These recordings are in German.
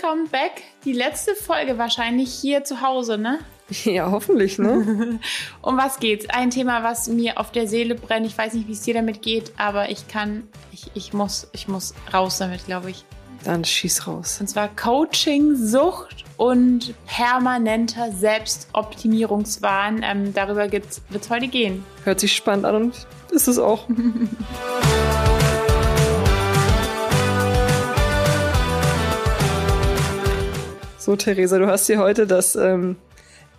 Welcome back. Die letzte Folge wahrscheinlich hier zu Hause, ne? Ja, hoffentlich, ne? um was geht's? Ein Thema, was mir auf der Seele brennt. Ich weiß nicht, wie es dir damit geht, aber ich kann, ich, ich muss, ich muss raus damit, glaube ich. Dann schieß raus. Und zwar Coaching, Sucht und permanenter Selbstoptimierungswahn. Ähm, darüber wird es heute gehen. Hört sich spannend an und ist es auch. so, Theresa, du hast hier heute das ähm,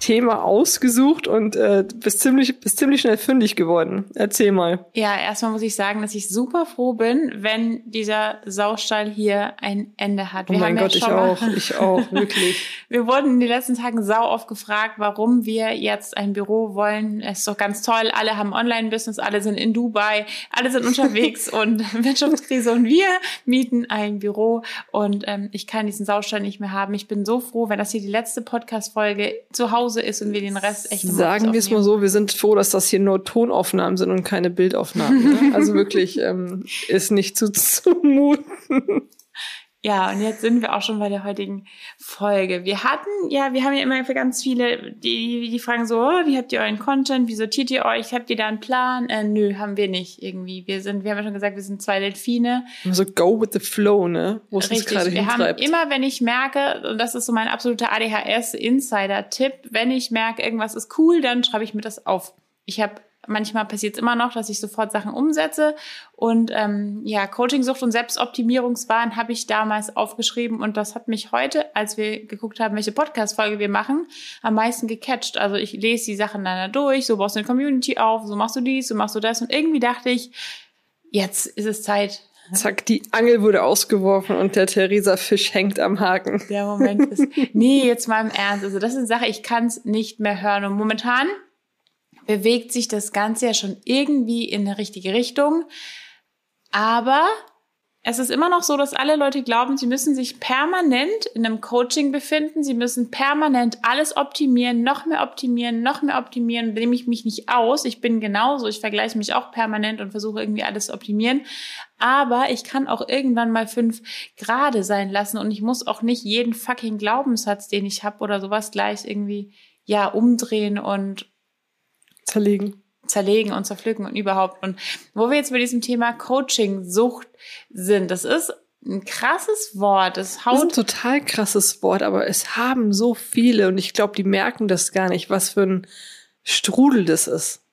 Thema ausgesucht und äh, bist ziemlich, bist ziemlich schnell fündig geworden. Erzähl mal. Ja, erstmal muss ich sagen, dass ich super froh bin, wenn dieser Saustall hier ein Ende hat. Wir oh mein Gott, ja ich auch, ich auch, wirklich. wir wurden in den letzten Tagen sau oft gefragt, warum wir jetzt ein Büro wollen. Es ist doch ganz toll. Alle haben Online-Business, alle sind in Dubai, alle sind unterwegs und Wirtschaftskrise und wir mieten ein Büro und ähm, ich kann diesen Saustall nicht mehr haben. Ich bin so froh, wenn das hier die letzte Podcast-Folge zu Hause Hause ist und wir den Rest echt Sagen wir es mal so, wir sind froh, dass das hier nur Tonaufnahmen sind und keine Bildaufnahmen. Ne? Also wirklich ähm, ist nicht zu zumuten. Ja, und jetzt sind wir auch schon bei der heutigen Folge. Wir hatten, ja, wir haben ja immer für ganz viele, die, die fragen so, oh, wie habt ihr euren Content? Wie sortiert ihr euch? Habt ihr da einen Plan? Äh, nö, haben wir nicht irgendwie. Wir sind, wir haben ja schon gesagt, wir sind zwei Delfine. So go with the flow, ne? Wo es uns gerade Wir hintreibt. haben immer, wenn ich merke, und das ist so mein absoluter ADHS-Insider-Tipp, wenn ich merke, irgendwas ist cool, dann schreibe ich mir das auf. Ich habe manchmal passiert es immer noch, dass ich sofort Sachen umsetze. Und ähm, ja, Coaching-Sucht und Selbstoptimierungswahn habe ich damals aufgeschrieben und das hat mich heute, als wir geguckt haben, welche Podcast-Folge wir machen, am meisten gecatcht. Also ich lese die Sachen dann durch, so baust du eine Community auf, so machst du dies, so machst du das. Und irgendwie dachte ich, jetzt ist es Zeit, Zack, die Angel wurde ausgeworfen und der Theresa Fisch hängt am Haken. Der Moment ist. Nee, jetzt mal im Ernst. Also das ist eine Sache, ich kann es nicht mehr hören. Und momentan bewegt sich das Ganze ja schon irgendwie in eine richtige Richtung. Aber es ist immer noch so, dass alle Leute glauben, sie müssen sich permanent in einem Coaching befinden. Sie müssen permanent alles optimieren, noch mehr optimieren, noch mehr optimieren. Nehme ich mich nicht aus. Ich bin genauso. Ich vergleiche mich auch permanent und versuche irgendwie alles zu optimieren. Aber ich kann auch irgendwann mal fünf Grade sein lassen und ich muss auch nicht jeden fucking Glaubenssatz, den ich habe oder sowas gleich irgendwie ja umdrehen und zerlegen. Zerlegen und zerpflücken und überhaupt. Und wo wir jetzt bei diesem Thema Coaching-Sucht sind, das ist ein krasses Wort. Das, haut das ist ein total krasses Wort, aber es haben so viele und ich glaube, die merken das gar nicht, was für ein Strudel das ist.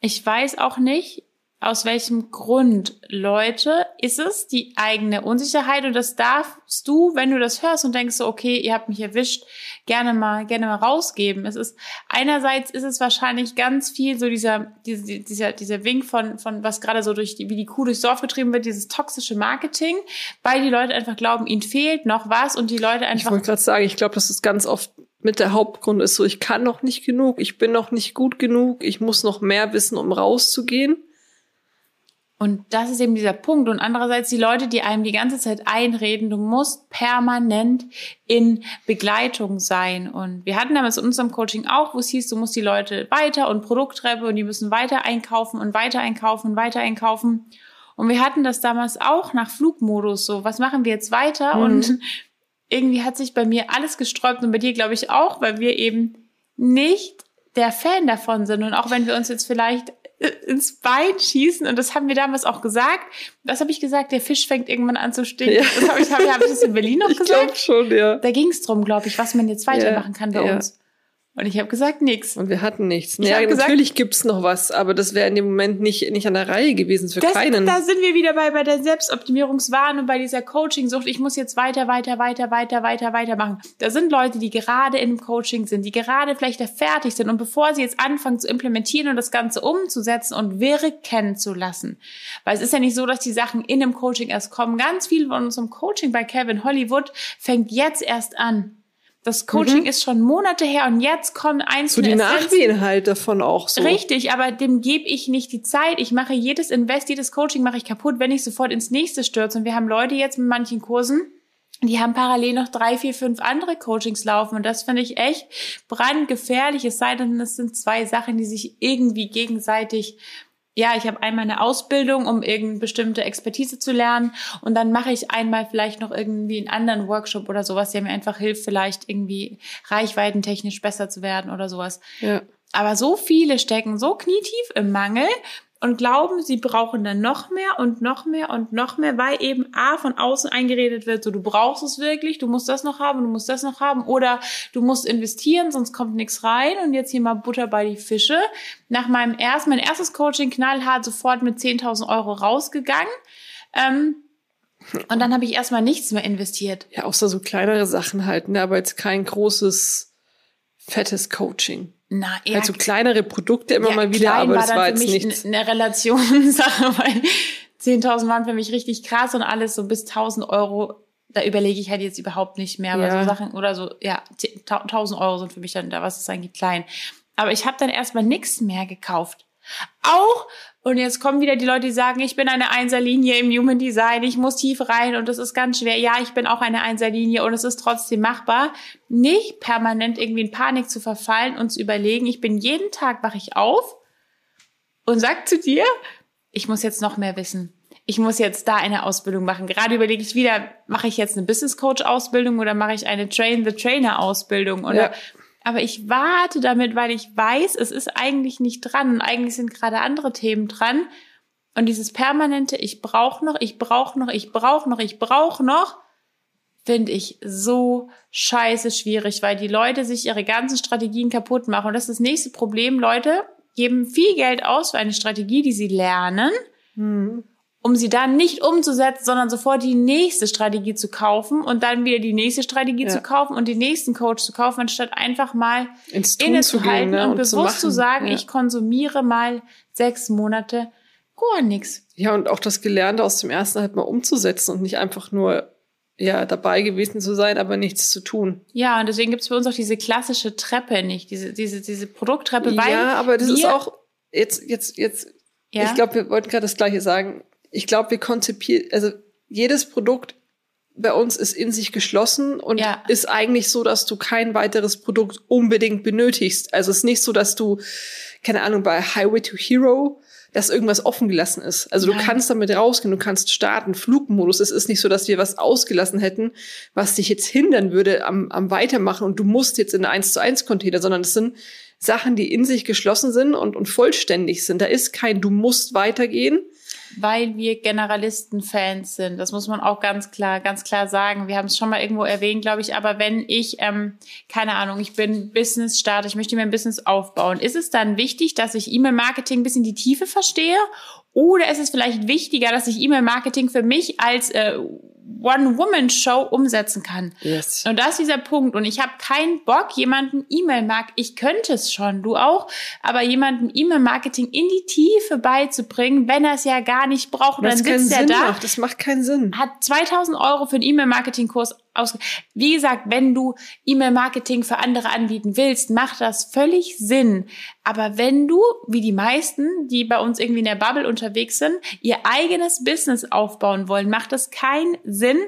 Ich weiß auch nicht, aus welchem Grund, Leute, ist es die eigene Unsicherheit und das darfst du, wenn du das hörst und denkst so, okay, ihr habt mich erwischt, gerne mal, gerne mal rausgeben. Es ist, einerseits ist es wahrscheinlich ganz viel so dieser, dieser, dieser, dieser Wink von, von was gerade so durch die, wie die Kuh durchs Dorf getrieben wird, dieses toxische Marketing, weil die Leute einfach glauben, ihnen fehlt noch was und die Leute einfach. Ich wollte gerade sagen, ich glaube, das ist ganz oft mit der Hauptgrund ist so, ich kann noch nicht genug, ich bin noch nicht gut genug, ich muss noch mehr wissen, um rauszugehen. Und das ist eben dieser Punkt. Und andererseits die Leute, die einem die ganze Zeit einreden, du musst permanent in Begleitung sein. Und wir hatten damals in unserem Coaching auch, wo es hieß, du musst die Leute weiter und Produkttreppe und die müssen weiter einkaufen und weiter einkaufen und weiter einkaufen. Und wir hatten das damals auch nach Flugmodus so, was machen wir jetzt weiter? Mhm. Und irgendwie hat sich bei mir alles gesträubt und bei dir glaube ich auch, weil wir eben nicht der Fan davon sind. Und auch wenn wir uns jetzt vielleicht ins Bein schießen. Und das haben wir damals auch gesagt. Was habe ich gesagt? Der Fisch fängt irgendwann an zu stinken. Ja. Das habe ich, hab, hab ich das in Berlin noch ich gesagt? Ich glaube schon, ja. Da ging es drum, glaube ich, was man jetzt weitermachen ja, kann bei ja. uns. Und ich habe gesagt, nichts. Und wir hatten nichts. Ich naja, natürlich gibt's noch was, aber das wäre in dem Moment nicht, nicht an der Reihe gewesen für das, keinen. Da sind wir wieder bei, bei der Selbstoptimierungswahn und bei dieser Coaching-Sucht. Ich muss jetzt weiter, weiter, weiter, weiter, weiter, weiter machen. Da sind Leute, die gerade in einem Coaching sind, die gerade vielleicht da fertig sind und bevor sie jetzt anfangen zu implementieren und das Ganze umzusetzen und wirken zu lassen. Weil es ist ja nicht so, dass die Sachen in einem Coaching erst kommen. Ganz viel von unserem Coaching bei Kevin Hollywood fängt jetzt erst an. Das Coaching mhm. ist schon Monate her und jetzt kommen einzelne So die Nachwehen halt davon auch so. Richtig, aber dem gebe ich nicht die Zeit. Ich mache jedes Invest, jedes Coaching mache ich kaputt, wenn ich sofort ins nächste stürze. Und wir haben Leute jetzt mit manchen Kursen, die haben parallel noch drei, vier, fünf andere Coachings laufen. Und das finde ich echt brandgefährlich. Es sei denn, es sind zwei Sachen, die sich irgendwie gegenseitig ja, ich habe einmal eine Ausbildung, um irgendeine bestimmte Expertise zu lernen und dann mache ich einmal vielleicht noch irgendwie einen anderen Workshop oder sowas, der mir einfach hilft, vielleicht irgendwie reichweitentechnisch besser zu werden oder sowas. Ja. Aber so viele stecken so knietief im Mangel und glauben, sie brauchen dann noch mehr und noch mehr und noch mehr, weil eben A von außen eingeredet wird, so du brauchst es wirklich, du musst das noch haben, du musst das noch haben oder du musst investieren, sonst kommt nichts rein und jetzt hier mal Butter bei die Fische. Nach meinem ersten, mein erstes Coaching knallhart sofort mit 10.000 Euro rausgegangen. Ähm, und dann habe ich erstmal nichts mehr investiert. Ja, außer so kleinere Sachen halt, ne? aber jetzt kein großes, fettes Coaching. Na, eher Also kleinere Produkte immer ja, mal wieder, aber das war für jetzt mich nichts. eine Relationssache, weil 10.000 waren für mich richtig krass und alles so bis 1.000 Euro, da überlege ich halt jetzt überhaupt nicht mehr, aber Ja. so Sachen oder so, ja, 1.000 Euro sind für mich dann da, was ist eigentlich klein. Aber ich habe dann erstmal nichts mehr gekauft. Auch, und jetzt kommen wieder die Leute, die sagen, ich bin eine Einserlinie im Human Design, ich muss tief rein und das ist ganz schwer. Ja, ich bin auch eine Einserlinie und es ist trotzdem machbar, nicht permanent irgendwie in Panik zu verfallen und zu überlegen, ich bin jeden Tag, wache ich auf und sag zu dir, ich muss jetzt noch mehr wissen. Ich muss jetzt da eine Ausbildung machen. Gerade überlege ich wieder, mache ich jetzt eine Business Coach Ausbildung oder mache ich eine Train the Trainer Ausbildung oder Ja. Aber ich warte damit, weil ich weiß, es ist eigentlich nicht dran und eigentlich sind gerade andere Themen dran und dieses permanente ich brauche noch, ich brauche noch, ich brauche noch, ich brauche noch finde ich so scheiße schwierig, weil die Leute sich ihre ganzen Strategien kaputt machen. Und das ist das nächste Problem. Leute geben viel Geld aus für eine Strategie, die sie lernen, Mhm. Um sie dann nicht umzusetzen, sondern sofort die nächste Strategie zu kaufen und dann wieder die nächste Strategie Ja. zu kaufen und den nächsten Coach zu kaufen, anstatt einfach mal innezuhalten ne? und und bewusst zu zu sagen, ja. ich konsumiere mal sechs Monate gar nichts. ja, und auch das Gelernte aus dem ersten halt mal umzusetzen und nicht einfach nur ja dabei gewesen zu sein, aber nichts zu tun. Ja, und deswegen gibt's für uns auch diese klassische Treppe nicht, diese, diese, diese Produkttreppe, weil ja, aber das ist auch jetzt jetzt jetzt ja, Ich glaube, wir wollten gerade das Gleiche sagen. Ich glaube, wir konzipieren, also jedes Produkt bei uns ist in sich geschlossen und Ja. ist eigentlich so, dass du kein weiteres Produkt unbedingt benötigst. Also es ist nicht so, dass du, keine Ahnung, bei Highway to Hero, dass irgendwas offen gelassen ist. Also du Nein. kannst damit rausgehen, du kannst starten, Flugmodus. Es ist nicht so, dass wir was ausgelassen hätten, was dich jetzt hindern würde am, am Weitermachen und du musst jetzt in einen 1 zu 1 Container, sondern es sind Sachen, die in sich geschlossen sind und, und vollständig sind. Da ist kein, du musst weitergehen. weil wir Generalisten-Fans sind. Das muss man auch ganz klar, ganz klar sagen. Wir haben es schon mal irgendwo erwähnt, glaube ich. Aber wenn ich, ähm, keine Ahnung, ich bin Business Starter, ich möchte mir ein Business aufbauen, ist es dann wichtig, dass ich E-Mail-Marketing bis in die Tiefe verstehe? Oder ist es vielleicht wichtiger, dass ich E-Mail-Marketing für mich als äh, One-Woman-Show umsetzen kann? Yes. Und das ist dieser Punkt. Und ich habe keinen Bock, jemanden E-Mail-Mark, ich könnte es schon, du auch, aber jemanden E-Mail-Marketing in die Tiefe beizubringen, wenn er es ja gar nicht braucht. Und dann sitzt er da, macht. Das macht keinen Sinn. hat 2000 Euro für einen E-Mail-Marketing-Kurs aus. Wie gesagt, wenn du E-Mail-Marketing für andere anbieten willst, macht das völlig Sinn. Aber wenn du, wie die meisten, die bei uns irgendwie in der Bubble unterwegs sind, ihr eigenes Business aufbauen wollen, macht es keinen Sinn,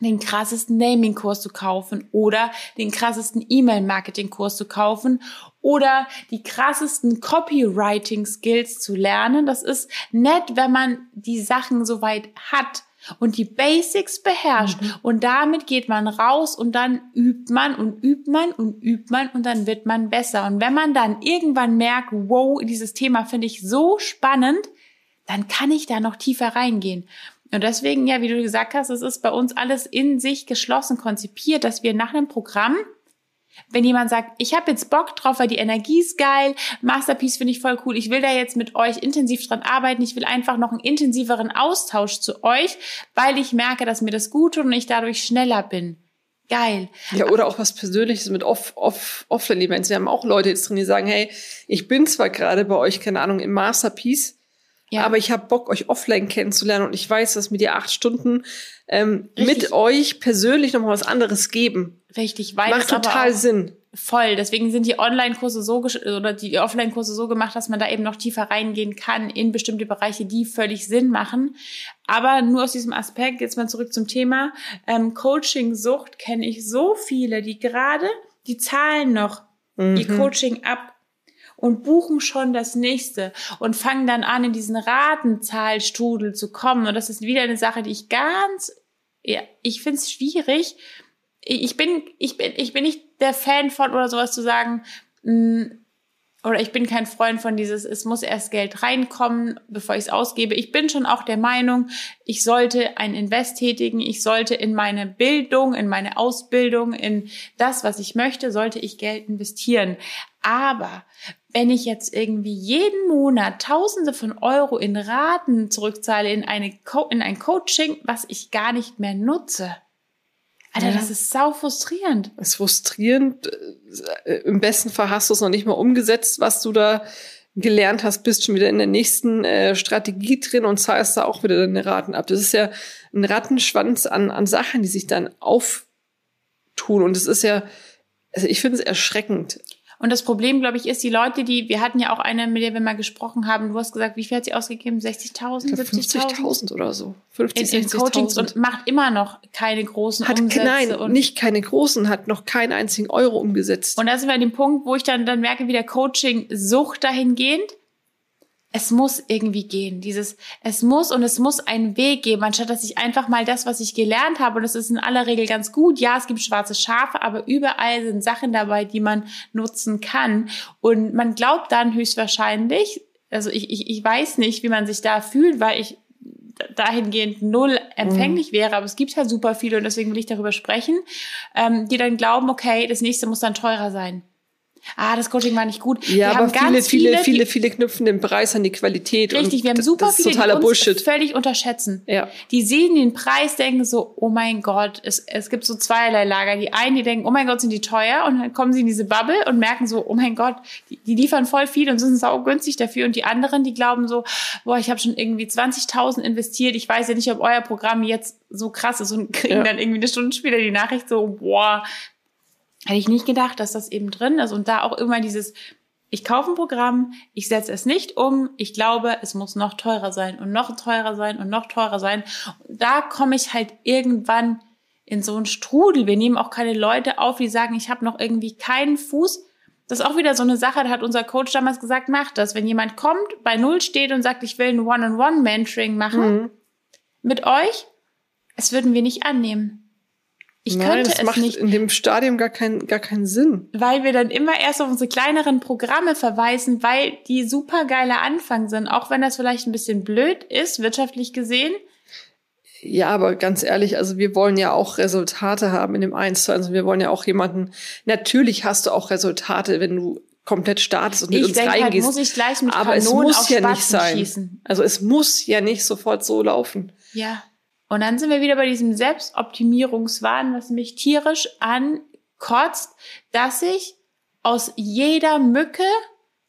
den krassesten Naming-Kurs zu kaufen oder den krassesten E-Mail-Marketing-Kurs zu kaufen oder die krassesten Copywriting-Skills zu lernen. Das ist nett, wenn man die Sachen soweit hat und die Basics beherrscht. Und damit geht man raus und dann übt man und übt man und übt man und dann wird man besser. Und wenn man dann irgendwann merkt, wow, dieses Thema finde ich so spannend, dann kann ich da noch tiefer reingehen. Und deswegen, ja, wie du gesagt hast, es ist bei uns alles in sich geschlossen konzipiert, dass wir nach einem Programm, wenn jemand sagt, ich habe jetzt Bock drauf, weil die Energie ist geil, Masterpiece finde ich voll cool, ich will da jetzt mit euch intensiv dran arbeiten, ich will einfach noch einen intensiveren Austausch zu euch, weil ich merke, dass mir das gut tut und ich dadurch schneller bin. Geil. Ja, oder auch was Persönliches mit off, off, Offline-Events. Wir haben auch Leute jetzt drin, die sagen, hey, ich bin zwar gerade bei euch, keine Ahnung, im Masterpiece, Ja. aber ich habe Bock, euch offline kennenzulernen und ich weiß, dass mir die acht Stunden ähm, mit euch persönlich nochmal was anderes geben. Richtig, weil Macht total Sinn. Voll. Deswegen sind die Online-Kurse so oder die Offline-Kurse so gemacht, dass man da eben noch tiefer reingehen kann in bestimmte Bereiche, die völlig Sinn machen. Aber nur aus diesem Aspekt, jetzt mal zurück zum Thema, ähm, Coaching-Sucht kenne ich so viele, die gerade, die zahlen noch ihr Coaching ab. Und buchen schon das nächste und fangen dann an, in diesen Ratenzahlstrudel zu kommen. Und das ist wieder eine Sache, die ich ganz, ja, ich finde es schwierig. Ich bin, ich bin, ich bin nicht der Fan von oder sowas zu sagen, mh, mm, oder ich bin kein Freund von dieses, es muss erst Geld reinkommen, bevor ich es ausgebe. Ich bin schon auch der Meinung, ich sollte ein Invest tätigen, ich sollte in meine Bildung, in meine Ausbildung, in das, was ich möchte, sollte ich Geld investieren. Aber wenn ich jetzt irgendwie jeden Monat Tausende von Euro in Raten zurückzahle in, eine Co in ein Coaching, was ich gar nicht mehr nutze, Alter, ja. das ist sau frustrierend. Das ist frustrierend. Äh, Im besten Fall hast du es noch nicht mal umgesetzt, was du da gelernt hast, bist schon wieder in der nächsten äh, Strategie drin und zahlst da auch wieder deine Raten ab. Das ist ja ein Rattenschwanz an, an Sachen, die sich dann auftun. Und es ist ja, also ich finde es erschreckend. Und das Problem, glaube ich, ist, die Leute, die, wir hatten ja auch eine, mit der wir mal gesprochen haben, du hast gesagt, wie viel hat sie ausgegeben? 60.000, 70.000? 50.000 oder so. 50, in, in Coachings und macht immer noch keine großen hat, Umsätze. Nein, und nicht keine großen, hat noch keinen einzigen Euro umgesetzt. Und da sind wir an dem Punkt, wo ich dann, dann merke, wie der Coaching-Sucht dahingehend es muss irgendwie gehen. Dieses, es muss und es muss einen Weg geben, anstatt dass ich einfach mal das, was ich gelernt habe, und das ist in aller Regel ganz gut. Ja, es gibt schwarze Schafe, aber überall sind Sachen dabei, die man nutzen kann. Und man glaubt dann höchstwahrscheinlich, also ich, ich, ich weiß nicht, wie man sich da fühlt, weil ich dahingehend null empfänglich mhm. wäre, aber es gibt halt super viele und deswegen will ich darüber sprechen, ähm, die dann glauben, okay, das nächste muss dann teurer sein ah, das Coaching war nicht gut. Ja, wir aber viele, viele, viele, viele, knüpfen den Preis an die Qualität. Richtig, wir haben super viele, die uns Bullshit. völlig unterschätzen. Ja. Die sehen den Preis, denken so, oh mein Gott, es, es gibt so zweierlei Lager. Die einen, die denken, oh mein Gott, sind die teuer und dann kommen sie in diese Bubble und merken so, oh mein Gott, die, die liefern voll viel und sind sau günstig dafür. Und die anderen, die glauben so, boah, ich habe schon irgendwie 20.000 investiert. Ich weiß ja nicht, ob euer Programm jetzt so krass ist und kriegen ja. dann irgendwie eine Stunde später die Nachricht so, boah, Hätte ich nicht gedacht, dass das eben drin ist und da auch immer dieses, ich kaufe ein Programm, ich setze es nicht um, ich glaube, es muss noch teurer sein und noch teurer sein und noch teurer sein. Und da komme ich halt irgendwann in so einen Strudel. Wir nehmen auch keine Leute auf, die sagen, ich habe noch irgendwie keinen Fuß. Das ist auch wieder so eine Sache, da hat unser Coach damals gesagt, macht das. Wenn jemand kommt, bei Null steht und sagt, ich will ein One-on-One-Mentoring machen mhm. mit euch, es würden wir nicht annehmen. Ich Nein, könnte das es macht nicht. in dem Stadium gar, kein, gar keinen Sinn. Weil wir dann immer erst auf unsere kleineren Programme verweisen, weil die super geile Anfang sind, auch wenn das vielleicht ein bisschen blöd ist, wirtschaftlich gesehen. Ja, aber ganz ehrlich, also wir wollen ja auch Resultate haben in dem 1 Also wir wollen ja auch jemanden, natürlich hast du auch Resultate, wenn du komplett startest und mit ich uns denk, reingehst. Halt, muss ich gleich mit aber Kanonen es muss ja Spatzen nicht sein. Schießen. Also es muss ja nicht sofort so laufen. Ja. Und dann sind wir wieder bei diesem Selbstoptimierungswahn, was mich tierisch ankotzt, dass ich aus jeder Mücke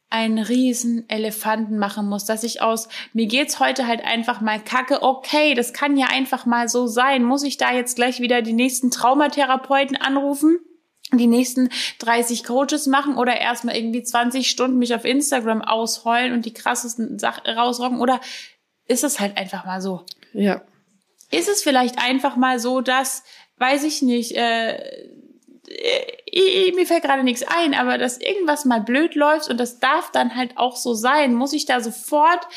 einen riesen Elefanten machen muss, dass ich aus, mir geht's heute halt einfach mal kacke, okay, das kann ja einfach mal so sein. Muss ich da jetzt gleich wieder die nächsten Traumatherapeuten anrufen? die nächsten 30 Coaches machen oder erstmal irgendwie 20 Stunden mich auf Instagram ausheulen und die krassesten Sachen rausrocken oder ist es halt einfach mal so? Ja ist es vielleicht einfach mal so, dass, weiß ich nicht, äh, ich, mir fällt gerade nichts ein, aber dass irgendwas mal blöd läuft und das darf dann halt auch so sein, muss ich da sofort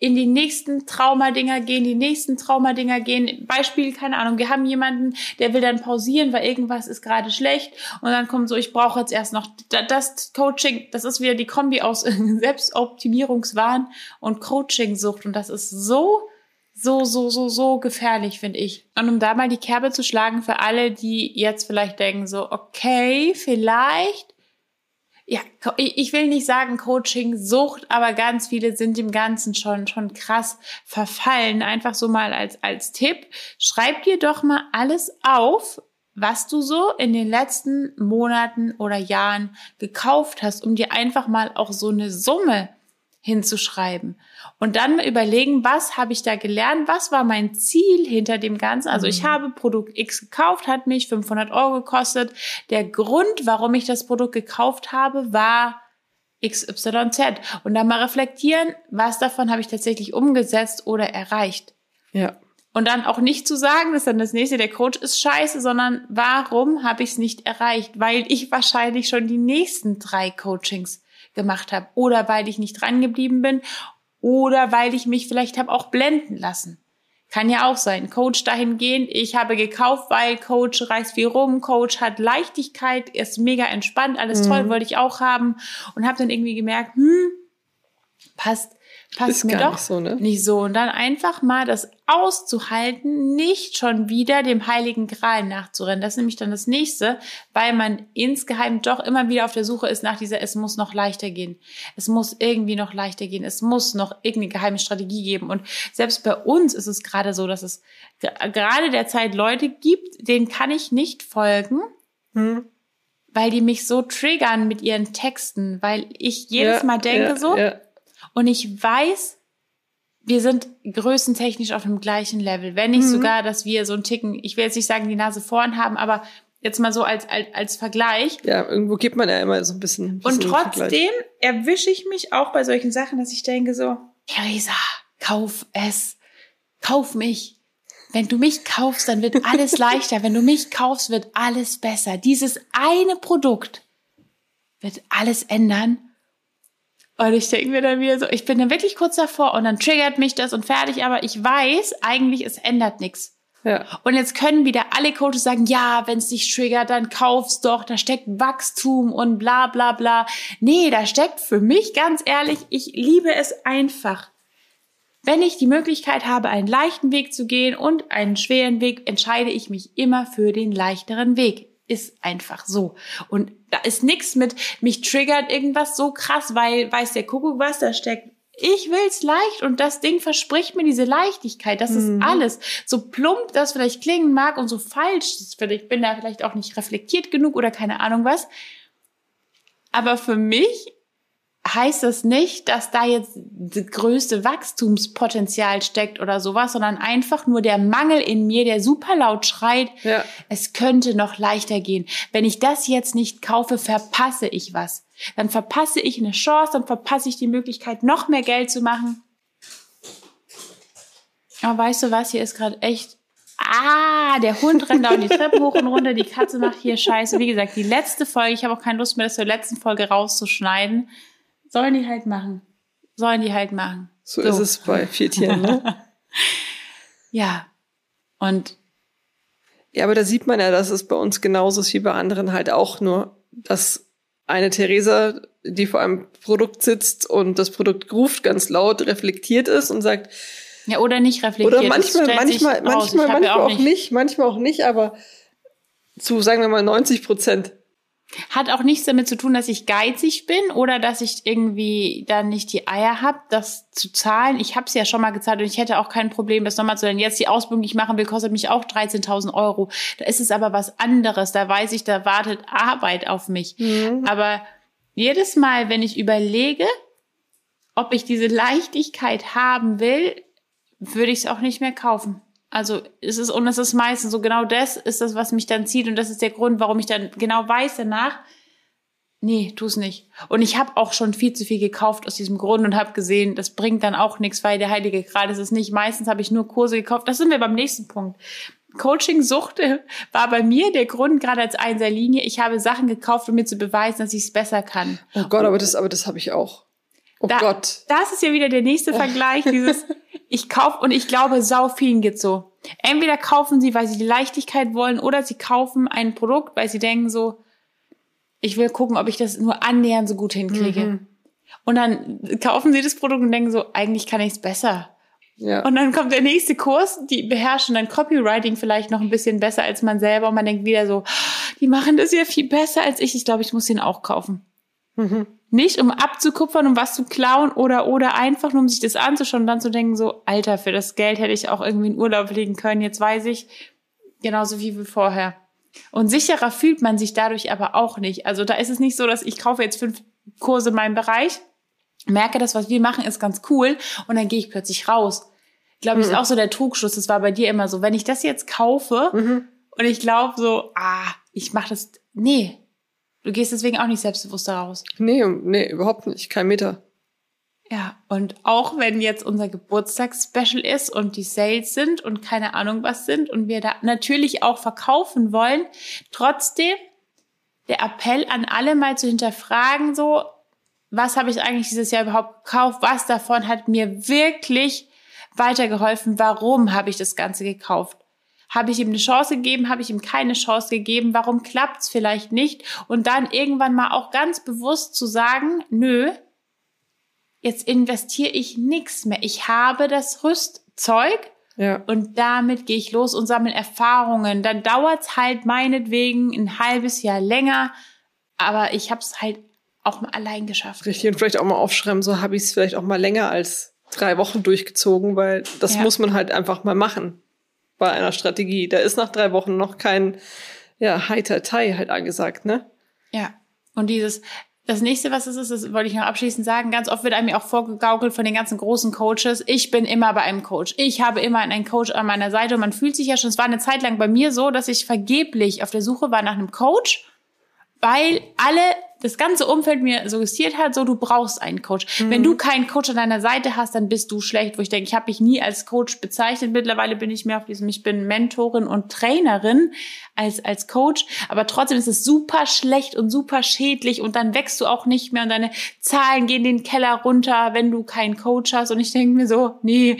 in die nächsten Traumadinger gehen, die nächsten Traumadinger gehen. Beispiel, keine Ahnung, wir haben jemanden, der will dann pausieren, weil irgendwas ist gerade schlecht und dann kommt so, ich brauche jetzt erst noch das Coaching, das ist wieder die Kombi aus Selbstoptimierungswahn und Coachingsucht und das ist so so, so, so, so gefährlich, finde ich. Und um da mal die Kerbe zu schlagen für alle, die jetzt vielleicht denken, so, okay, vielleicht, ja, ich will nicht sagen Coaching, Sucht, aber ganz viele sind dem Ganzen schon, schon krass verfallen. Einfach so mal als, als Tipp. Schreib dir doch mal alles auf, was du so in den letzten Monaten oder Jahren gekauft hast, um dir einfach mal auch so eine Summe hinzuschreiben. Und dann überlegen, was habe ich da gelernt? Was war mein Ziel hinter dem Ganzen? Also ich mhm. habe Produkt X gekauft, hat mich 500 Euro gekostet. Der Grund, warum ich das Produkt gekauft habe, war XYZ. Und dann mal reflektieren, was davon habe ich tatsächlich umgesetzt oder erreicht. Ja. Und dann auch nicht zu sagen, dass dann das nächste, der Coach ist scheiße, sondern warum habe ich es nicht erreicht? Weil ich wahrscheinlich schon die nächsten drei Coachings gemacht habe oder weil ich nicht dran geblieben bin oder weil ich mich vielleicht habe auch blenden lassen. Kann ja auch sein. Coach dahingehend, ich habe gekauft, weil Coach reist viel rum, Coach hat Leichtigkeit, ist mega entspannt, alles mhm. toll, wollte ich auch haben und habe dann irgendwie gemerkt, hm, passt passt ist mir doch nicht so, ne? nicht so. Und dann einfach mal das auszuhalten, nicht schon wieder dem heiligen Gral nachzurennen. Das ist nämlich dann das nächste, weil man insgeheim doch immer wieder auf der Suche ist nach dieser, es muss noch leichter gehen. Es muss irgendwie noch leichter gehen. Es muss noch irgendeine geheime Strategie geben. Und selbst bei uns ist es gerade so, dass es gerade derzeit Leute gibt, denen kann ich nicht folgen. Hm weil die mich so triggern mit ihren Texten, weil ich jedes ja, Mal denke ja, so, ja. Und ich weiß, wir sind größentechnisch auf dem gleichen Level. Wenn nicht mhm. sogar, dass wir so einen Ticken, ich will jetzt nicht sagen, die Nase vorn haben, aber jetzt mal so als, als, als Vergleich. Ja, irgendwo gibt man ja immer so ein bisschen. Ein bisschen und trotzdem erwische ich mich auch bei solchen Sachen, dass ich denke so, Theresa, kauf es. Kauf mich. Wenn du mich kaufst, dann wird alles leichter. Wenn du mich kaufst, wird alles besser. Dieses eine Produkt wird alles ändern und ich denke mir dann wieder so, ich bin dann wirklich kurz davor und dann triggert mich das und fertig, aber ich weiß, eigentlich, es ändert nichts. Ja. Und jetzt können wieder alle Coaches sagen, ja, wenn es dich triggert, dann kauf's doch, da steckt Wachstum und bla bla bla. Nee, da steckt für mich ganz ehrlich, ich liebe es einfach. Wenn ich die Möglichkeit habe, einen leichten Weg zu gehen und einen schweren Weg, entscheide ich mich immer für den leichteren Weg ist einfach so. Und da ist nichts mit, mich triggert irgendwas so krass, weil weiß der Kuckuck was da steckt. Ich will's leicht und das Ding verspricht mir diese Leichtigkeit. Das mhm. ist alles. So plump das vielleicht klingen mag und so falsch. Ich bin da vielleicht auch nicht reflektiert genug oder keine Ahnung was. Aber für mich heißt das nicht, dass da jetzt das größte Wachstumspotenzial steckt oder sowas, sondern einfach nur der Mangel in mir, der super laut schreit, ja. es könnte noch leichter gehen. Wenn ich das jetzt nicht kaufe, verpasse ich was. Dann verpasse ich eine Chance, dann verpasse ich die Möglichkeit, noch mehr Geld zu machen. Aber weißt du was, hier ist gerade echt Ah, der Hund rennt da die Treppe hoch und runter, die Katze macht hier Scheiße. Wie gesagt, die letzte Folge, ich habe auch keine Lust mehr, das zur letzten Folge rauszuschneiden. Sollen die halt machen. Sollen die halt machen. So, so. ist es bei vier Tieren, ne? ja. Und. Ja, aber da sieht man ja, dass es bei uns genauso ist wie bei anderen halt auch nur, dass eine Theresa, die vor einem Produkt sitzt und das Produkt ruft ganz laut, reflektiert ist und sagt, ja, oder nicht reflektiert. Oder manchmal, manchmal, manchmal, manchmal auch, nicht, nicht, manchmal auch nicht, aber zu, sagen wir mal, 90 Prozent hat auch nichts damit zu tun, dass ich geizig bin oder dass ich irgendwie dann nicht die Eier habe, das zu zahlen. Ich habe es ja schon mal gezahlt und ich hätte auch kein Problem, das nochmal zu sagen. Jetzt die Ausbildung, die ich machen will, kostet mich auch 13.000 Euro. Da ist es aber was anderes. Da weiß ich, da wartet Arbeit auf mich. Mhm. Aber jedes Mal, wenn ich überlege, ob ich diese Leichtigkeit haben will, würde ich es auch nicht mehr kaufen. Also ist es, und es ist meistens so, genau das ist das, was mich dann zieht. Und das ist der Grund, warum ich dann genau weiß danach, nee, tu es nicht. Und ich habe auch schon viel zu viel gekauft aus diesem Grund und habe gesehen, das bringt dann auch nichts, weil der Heilige Gral ist es nicht. Meistens habe ich nur Kurse gekauft. Das sind wir beim nächsten Punkt. Coaching-Sucht war bei mir der Grund, gerade als Einserlinie. Ich habe Sachen gekauft, um mir zu beweisen, dass ich es besser kann. Oh Gott, aber das, aber das habe ich auch. Oh da, Gott. Das ist ja wieder der nächste Vergleich, dieses, ich kaufe und ich glaube, sau vielen geht so. Entweder kaufen sie, weil sie die Leichtigkeit wollen, oder sie kaufen ein Produkt, weil sie denken so, ich will gucken, ob ich das nur annähernd so gut hinkriege. Mhm. Und dann kaufen sie das Produkt und denken so, eigentlich kann ich es besser. Ja. Und dann kommt der nächste Kurs, die beherrschen dann Copywriting vielleicht noch ein bisschen besser als man selber und man denkt wieder so, die machen das ja viel besser als ich. Ich glaube, ich muss den auch kaufen. Mhm. Nicht um abzukupfern, um was zu klauen oder, oder einfach nur um sich das anzuschauen und dann zu denken, so, Alter, für das Geld hätte ich auch irgendwie in Urlaub legen können. Jetzt weiß ich genauso wie vorher. Und sicherer fühlt man sich dadurch aber auch nicht. Also da ist es nicht so, dass ich kaufe jetzt fünf Kurse in meinem Bereich, merke, das, was wir machen, ist ganz cool und dann gehe ich plötzlich raus. Glaube ich, mhm. ist auch so der Trugschluss. Das war bei dir immer so. Wenn ich das jetzt kaufe mhm. und ich glaube so, ah, ich mache das, nee, Du gehst deswegen auch nicht selbstbewusst raus. Nee, nee, überhaupt nicht. Kein Meter. Ja, und auch wenn jetzt unser Geburtstagsspecial ist und die Sales sind und keine Ahnung was sind und wir da natürlich auch verkaufen wollen, trotzdem der Appell an alle mal zu hinterfragen, so, was habe ich eigentlich dieses Jahr überhaupt gekauft? Was davon hat mir wirklich weitergeholfen? Warum habe ich das Ganze gekauft? Habe ich ihm eine Chance gegeben? Habe ich ihm keine Chance gegeben? Warum klappt's vielleicht nicht? Und dann irgendwann mal auch ganz bewusst zu sagen, nö, jetzt investiere ich nichts mehr. Ich habe das Rüstzeug ja. und damit gehe ich los und sammle Erfahrungen. Dann dauert's halt meinetwegen ein halbes Jahr länger, aber ich habe es halt auch mal allein geschafft. Richtig, und vielleicht auch mal aufschreiben, so habe ich es vielleicht auch mal länger als drei Wochen durchgezogen, weil das ja. muss man halt einfach mal machen bei einer Strategie. Da ist nach drei Wochen noch kein ja, Heiter-Tai halt angesagt, ne? Ja. Und dieses, das nächste, was es ist, das wollte ich noch abschließend sagen, ganz oft wird einem ja auch vorgegaukelt von den ganzen großen Coaches, ich bin immer bei einem Coach. Ich habe immer einen Coach an meiner Seite und man fühlt sich ja schon, es war eine Zeit lang bei mir so, dass ich vergeblich auf der Suche war nach einem Coach, weil alle das ganze Umfeld mir suggestiert hat, so du brauchst einen Coach. Mhm. Wenn du keinen Coach an deiner Seite hast, dann bist du schlecht. Wo ich denke, ich habe mich nie als Coach bezeichnet. Mittlerweile bin ich mehr auf diesem, ich bin Mentorin und Trainerin als als Coach. Aber trotzdem ist es super schlecht und super schädlich und dann wächst du auch nicht mehr und deine Zahlen gehen den Keller runter, wenn du keinen Coach hast. Und ich denke mir so, nee,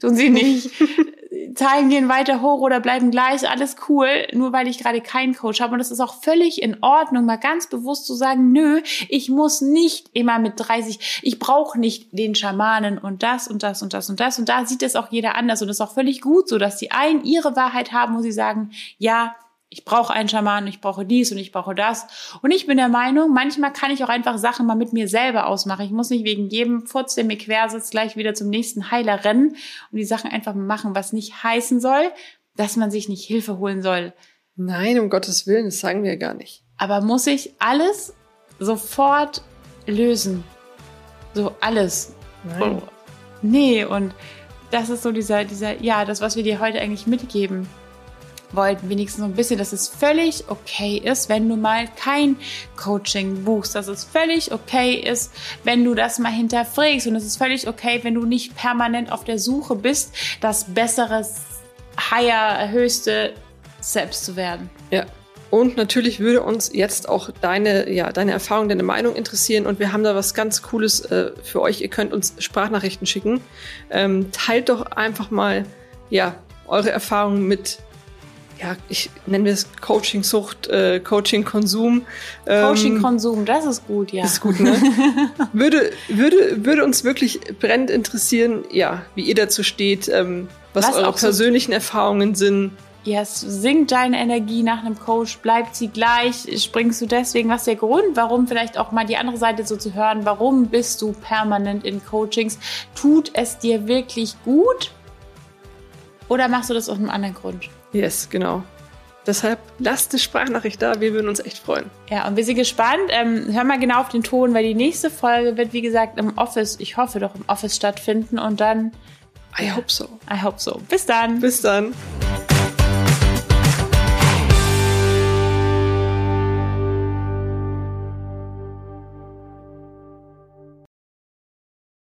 tun sie nicht. Zahlen gehen weiter hoch oder bleiben gleich, alles cool, nur weil ich gerade keinen Coach habe. Und es ist auch völlig in Ordnung, mal ganz bewusst zu sagen, nö, ich muss nicht immer mit 30, ich brauche nicht den Schamanen und das und das und das und das. Und da sieht es auch jeder anders. Und es ist auch völlig gut so, dass die einen ihre Wahrheit haben, wo sie sagen, ja, ich brauche einen Schaman, ich brauche dies und ich brauche das. Und ich bin der Meinung, manchmal kann ich auch einfach Sachen mal mit mir selber ausmachen. Ich muss nicht wegen jedem Furz, der mir quer sitzt, gleich wieder zum nächsten Heiler rennen und die Sachen einfach machen, was nicht heißen soll, dass man sich nicht Hilfe holen soll. Nein, um Gottes Willen, das sagen wir gar nicht. Aber muss ich alles sofort lösen? So alles. Nein. Oh. Nee, und das ist so dieser, dieser, ja, das, was wir dir heute eigentlich mitgeben wollten, wenigstens so ein bisschen, dass es völlig okay ist, wenn du mal kein Coaching buchst, dass es völlig okay ist, wenn du das mal hinterfragst und es ist völlig okay, wenn du nicht permanent auf der Suche bist, das bessere, higher, höchste Selbst zu werden. Ja. Und natürlich würde uns jetzt auch deine, ja, deine Erfahrung, deine Meinung interessieren. Und wir haben da was ganz Cooles äh, für euch. Ihr könnt uns Sprachnachrichten schicken. Ähm, teilt doch einfach mal, ja, eure Erfahrungen mit ja, ich nenne es Coaching-Sucht, äh, Coaching-Konsum. Ähm, Coaching-Konsum, das ist gut, ja. Ist gut, ne? würde, würde, würde uns wirklich brennend interessieren, ja, wie ihr dazu steht, ähm, was, was eure persönlichen so Erfahrungen sind. Ja, yes, sinkt deine Energie nach einem Coach? Bleibt sie gleich? Springst du deswegen? Was ist der Grund? Warum vielleicht auch mal die andere Seite so zu hören? Warum bist du permanent in Coachings? Tut es dir wirklich gut? Oder machst du das aus einem anderen Grund? Yes, genau. Deshalb lasst eine Sprachnachricht da, wir würden uns echt freuen. Ja, und wir sind gespannt. Ähm, hör mal genau auf den Ton, weil die nächste Folge wird, wie gesagt, im Office, ich hoffe doch im Office stattfinden und dann. I hope so. I hope so. Bis dann. Bis dann.